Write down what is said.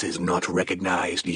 Forces not recognized